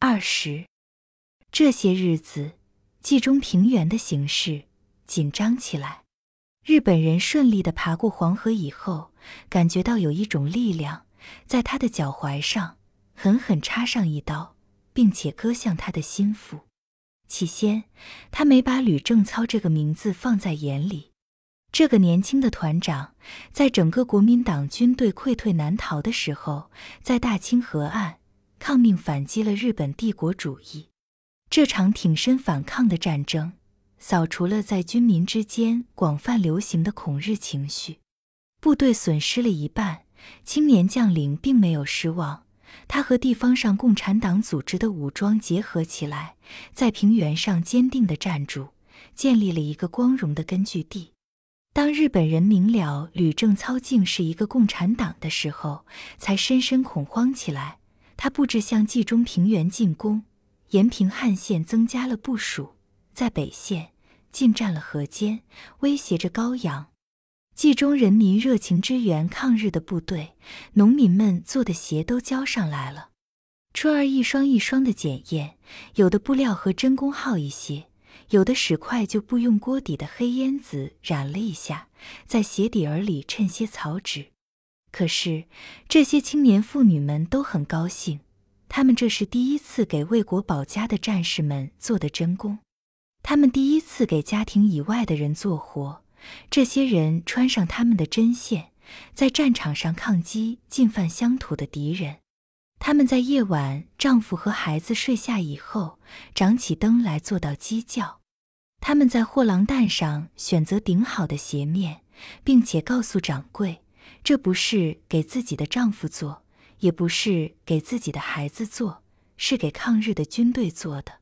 二十。这些日子，冀中平原的形势紧张起来。日本人顺利的爬过黄河以后，感觉到有一种力量在他的脚踝上狠狠插上一刀，并且割向他的心腹。起先，他没把吕正操这个名字放在眼里。这个年轻的团长，在整个国民党军队溃退难逃的时候，在大清河岸抗命反击了日本帝国主义。这场挺身反抗的战争，扫除了在军民之间广泛流行的恐日情绪。部队损失了一半，青年将领并没有失望。他和地方上共产党组织的武装结合起来，在平原上坚定地站住，建立了一个光荣的根据地。当日本人明了吕正操竟是一个共产党的时候，才深深恐慌起来。他布置向冀中平原进攻，延平汉线增加了部署，在北线进占了河间，威胁着高阳。冀中人民热情支援抗日的部队，农民们做的鞋都交上来了。春儿一双一双的检验，有的布料和真工好一些，有的使块就不用锅底的黑烟子染了一下，在鞋底儿里衬些草纸。可是这些青年妇女们都很高兴，他们这是第一次给为国保家的战士们做的真工，他们第一次给家庭以外的人做活。这些人穿上他们的针线，在战场上抗击进犯乡土的敌人。他们在夜晚，丈夫和孩子睡下以后，掌起灯来做到鸡叫。他们在货郎担上选择顶好的鞋面，并且告诉掌柜，这不是给自己的丈夫做，也不是给自己的孩子做，是给抗日的军队做的。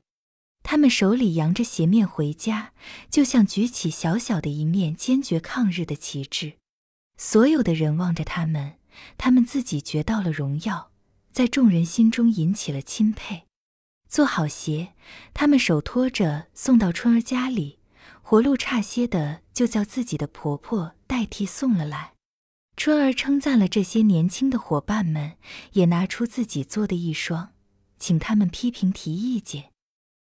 他们手里扬着鞋面回家，就像举起小小的一面坚决抗日的旗帜。所有的人望着他们，他们自己觉到了荣耀，在众人心中引起了钦佩。做好鞋，他们手托着送到春儿家里，活路差些的就叫自己的婆婆代替送了来。春儿称赞了这些年轻的伙伴们，也拿出自己做的一双，请他们批评提意见。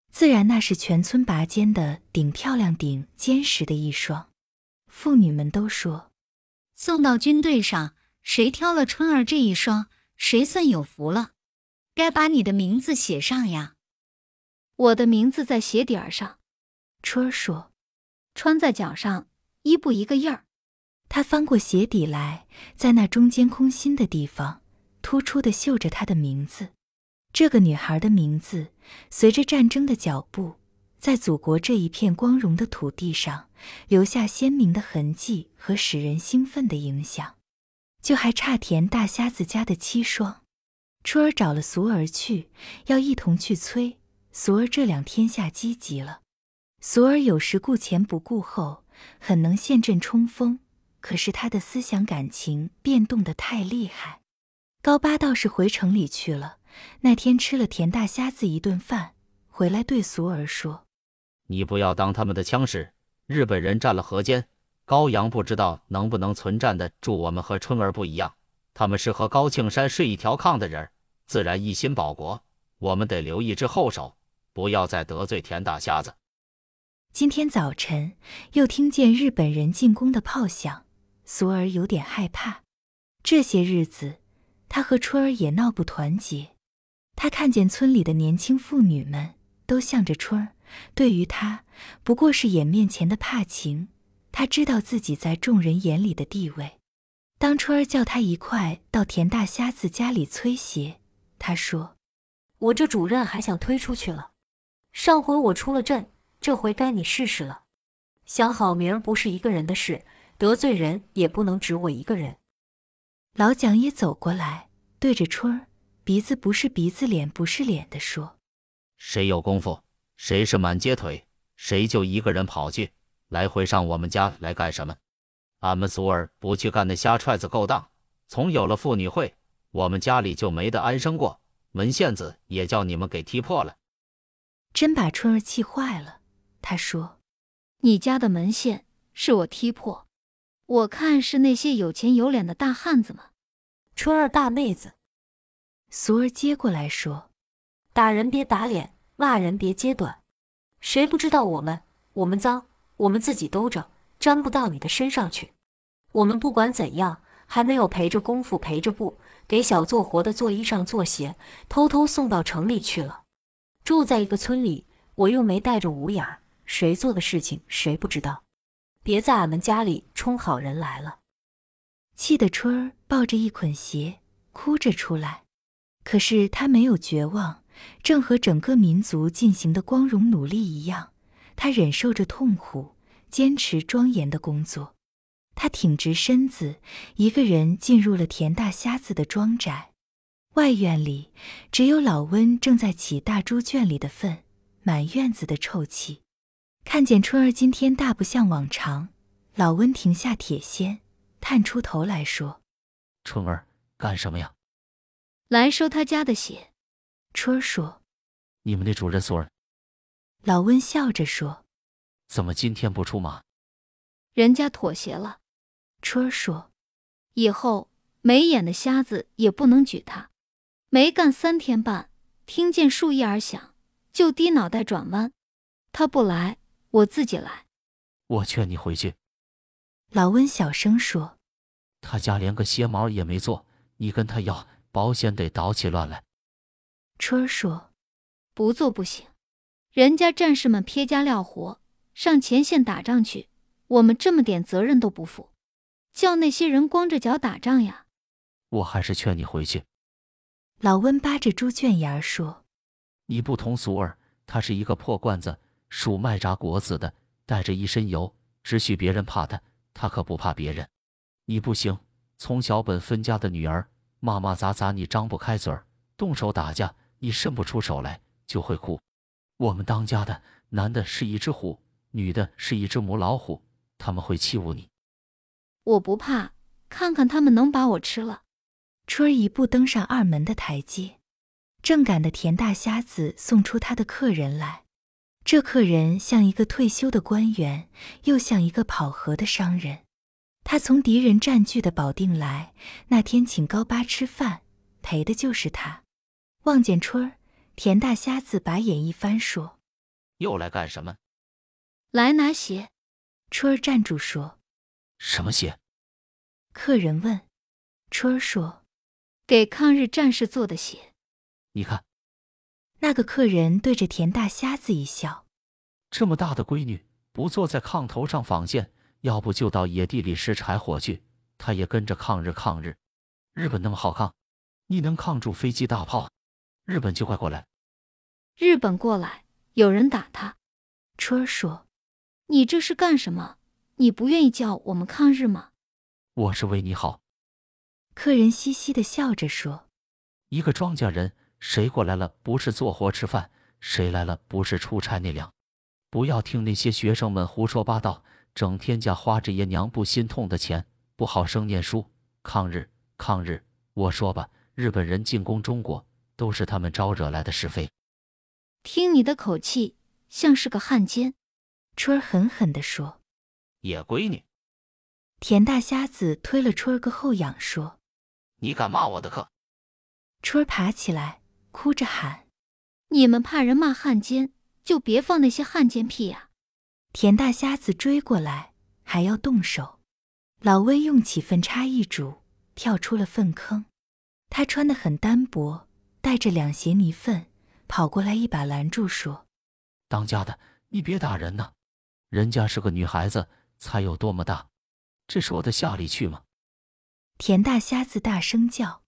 自然，那是全村拔尖的顶漂亮、顶坚实的一双。妇女们都说，送到军队上，谁挑了春儿这一双，谁算有福了。该把你的名字写上呀。我的名字在鞋底儿上。春儿说，穿在脚上，一步一个印儿。他翻过鞋底来，在那中间空心的地方，突出的绣着他的名字。这个女孩的名字，随着战争的脚步，在祖国这一片光荣的土地上留下鲜明的痕迹和使人兴奋的影响。就还差田大瞎子家的七双。春儿找了俗儿去，要一同去催。俗儿这两天下积极了。俗儿有时顾前不顾后，很能陷阵冲锋，可是他的思想感情变动得太厉害。高八倒是回城里去了。那天吃了田大瞎子一顿饭，回来对俗儿说：“你不要当他们的枪使。日本人占了河间，高阳不知道能不能存站得住。我们和春儿不一样，他们是和高庆山睡一条炕的人，自然一心保国。我们得留一只后手，不要再得罪田大瞎子。”今天早晨又听见日本人进攻的炮响，俗儿有点害怕。这些日子，他和春儿也闹不团结。他看见村里的年轻妇女们都向着春儿，对于他不过是眼面前的怕情。他知道自己在众人眼里的地位。当春儿叫他一块到田大瞎子家里催鞋，他说：“我这主任还想推出去了。上回我出了阵，这回该你试试了。想好名不是一个人的事，得罪人也不能只我一个人。”老蒋也走过来，对着春儿。鼻子不是鼻子，脸不是脸的说：“谁有功夫，谁是满街腿，谁就一个人跑去，来回上我们家来干什么？俺们俗儿不去干那瞎踹子勾当。从有了妇女会，我们家里就没得安生过，门线子也叫你们给踢破了。”真把春儿气坏了。他说：“你家的门线是我踢破，我看是那些有钱有脸的大汉子们。春儿大妹子。”俗儿接过来说：“打人别打脸，骂人别揭短。谁不知道我们？我们脏，我们自己兜着，沾不到你的身上去。我们不管怎样，还没有陪着功夫陪着布，给小做活的做衣裳做鞋，偷偷送到城里去了。住在一个村里，我又没带着五眼，谁做的事情谁不知道。别在俺们家里充好人来了。气得春儿抱着一捆鞋，哭着出来。可是他没有绝望，正和整个民族进行的光荣努力一样，他忍受着痛苦，坚持庄严的工作。他挺直身子，一个人进入了田大瞎子的庄宅。外院里只有老温正在起大猪圈里的粪，满院子的臭气。看见春儿今天大不像往常，老温停下铁锨，探出头来说：“春儿，干什么呀？”来收他家的血。春儿说：“你们的主人孙儿。”老温笑着说：“怎么今天不出马？”人家妥协了。春儿说：“以后没眼的瞎子也不能举他。没干三天半，听见树叶儿响，就低脑袋转弯。他不来，我自己来。我劝你回去。”老温小声说：“他家连个鞋毛也没做，你跟他要。”保险得捣起乱来。春儿说：“不做不行，人家战士们撇家撂活上前线打仗去，我们这么点责任都不负，叫那些人光着脚打仗呀？”我还是劝你回去。老温扒着猪圈沿儿说：“你不同俗儿，他是一个破罐子，属卖炸果子的，带着一身油，只许别人怕他，他可不怕别人。你不行，从小本分家的女儿。”骂骂咋咋，你张不开嘴；动手打架，你伸不出手来，就会哭。我们当家的，男的是一只虎，女的是一只母老虎，他们会欺侮你。我不怕，看看他们能把我吃了。春儿一步登上二门的台阶，正赶的田大瞎子送出他的客人来。这客人像一个退休的官员，又像一个跑河的商人。他从敌人占据的保定来，那天请高八吃饭，陪的就是他。望见春儿，田大瞎子把眼一翻，说：“又来干什么？”来拿鞋。春儿站住说：“什么鞋？”客人问。春儿说：“给抗日战士做的鞋。”你看，那个客人对着田大瞎子一笑：“这么大的闺女，不坐在炕头上纺线。”要不就到野地里拾柴火去，她也跟着抗日抗日。日本那么好抗，你能抗住飞机大炮，日本就快过来。日本过来，有人打他。春儿说：“你这是干什么？你不愿意叫我们抗日吗？”我是为你好。客人嘻嘻的笑着说：“一个庄稼人，谁过来了不是做活吃饭，谁来了不是出差那辆。不要听那些学生们胡说八道。”整天家花着爷娘不心痛的钱，不好生念书。抗日，抗日！我说吧，日本人进攻中国，都是他们招惹来的是非。听你的口气，像是个汉奸。春儿狠狠地说：“野闺女！”田大瞎子推了春儿个后仰，说：“你敢骂我的课？”春儿爬起来，哭着喊：“你们怕人骂汉奸，就别放那些汉奸屁呀！”田大瞎子追过来，还要动手。老温用起粪叉一拄，跳出了粪坑。他穿得很单薄，带着两鞋泥粪，跑过来一把拦住，说：“当家的，你别打人呐！人家是个女孩子，才有多么大，这是我的下里去吗？”田大瞎子大声叫：“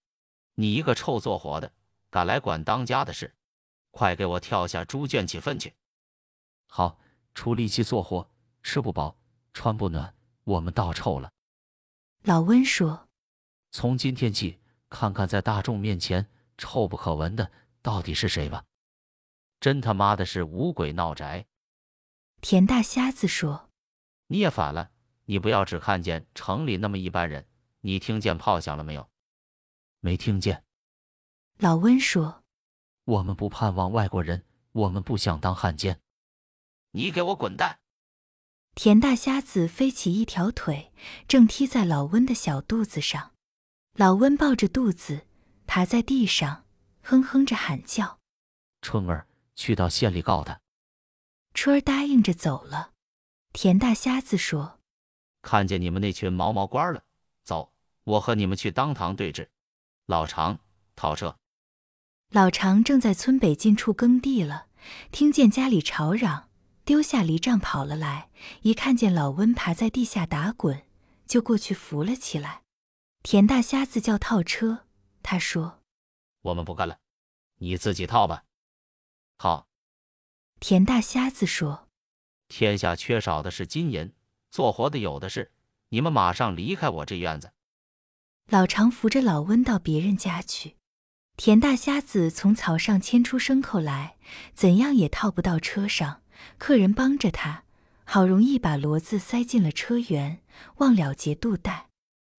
你一个臭做活的，敢来管当家的事？快给我跳下猪圈起粪去！”好。出力气做活，吃不饱，穿不暖，我们倒臭了。老温说：“从今天起，看看在大众面前臭不可闻的到底是谁吧。”真他妈的是五鬼闹宅！田大瞎子说：“你也反了，你不要只看见城里那么一般人，你听见炮响了没有？没听见。”老温说：“我们不盼望外国人，我们不想当汉奸。”你给我滚蛋！田大瞎子飞起一条腿，正踢在老温的小肚子上。老温抱着肚子，爬在地上，哼哼着喊叫：“春儿，去到县里告他。春儿答应着走了。田大瞎子说：“看见你们那群毛毛官了，走，我和你们去当堂对质。”老常套车。老常正在村北近处耕地了，听见家里吵嚷，丢下犁杖跑了来。一看见老温爬在地下打滚，就过去扶了起来。田大瞎子叫套车，他说：“我们不干了，你自己套吧。”好。田大瞎子说：“天下缺少的是金银，做活的有的是，你们马上离开我这院子。”老常扶着老温到别人家去。田大瞎子从草上牵出牲口来，怎样也套不到车上。客人帮着他，好容易把骡子塞进了车辕，忘了结肚带。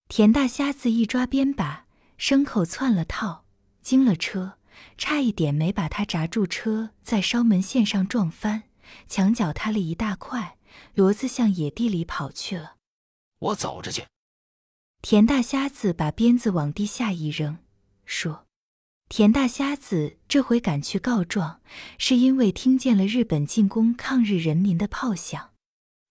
田大瞎子一抓鞭把，牲口窜了套，惊了车。差一点没把他闸住，车在烧门线上撞翻，墙角塌了一大块，骡子向野地里跑去了。我走着去。田大瞎子把鞭子往地下一扔，说：“田大瞎子这回赶去告状，是因为听见了日本进攻抗日人民的炮响，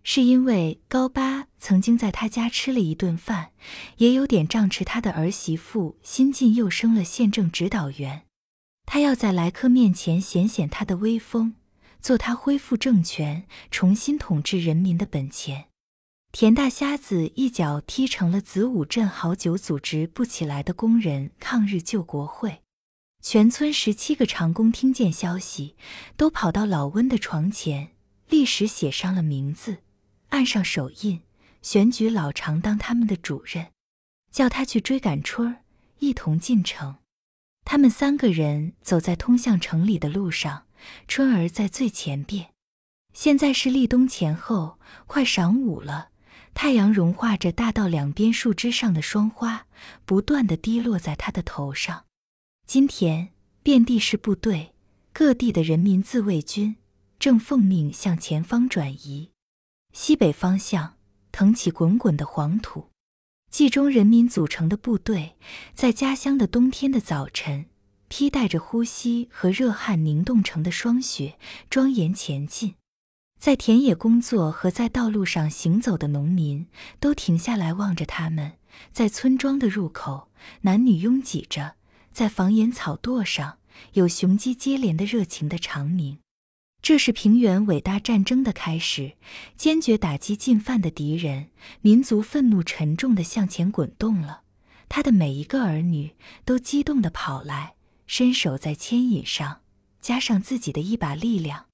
是因为高八曾经在他家吃了一顿饭，也有点仗持他的儿媳妇新晋又升了县政指导员。”他要在来客面前显显他的威风，做他恢复政权、重新统治人民的本钱。田大瞎子一脚踢成了子午镇好久组织不起来的工人抗日救国会。全村十七个长工听见消息，都跑到老温的床前，立时写上了名字，按上手印，选举老常当他们的主任，叫他去追赶春儿，一同进城。他们三个人走在通向城里的路上，春儿在最前边。现在是立冬前后，快晌午了，太阳融化着大道两边树枝上的霜花，不断的滴落在他的头上。今天遍地是部队，各地的人民自卫军正奉命向前方转移。西北方向腾起滚滚的黄土。冀中人民组成的部队，在家乡的冬天的早晨，披带着呼吸和热汗凝冻成的霜雪，庄严前进。在田野工作和在道路上行走的农民，都停下来望着他们。在村庄的入口，男女拥挤着；在房檐草垛上，有雄鸡接连的热情的长鸣。这是平原伟大战争的开始，坚决打击进犯的敌人，民族愤怒沉重地向前滚动了。他的每一个儿女都激动地跑来，伸手在牵引上，加上自己的一把力量，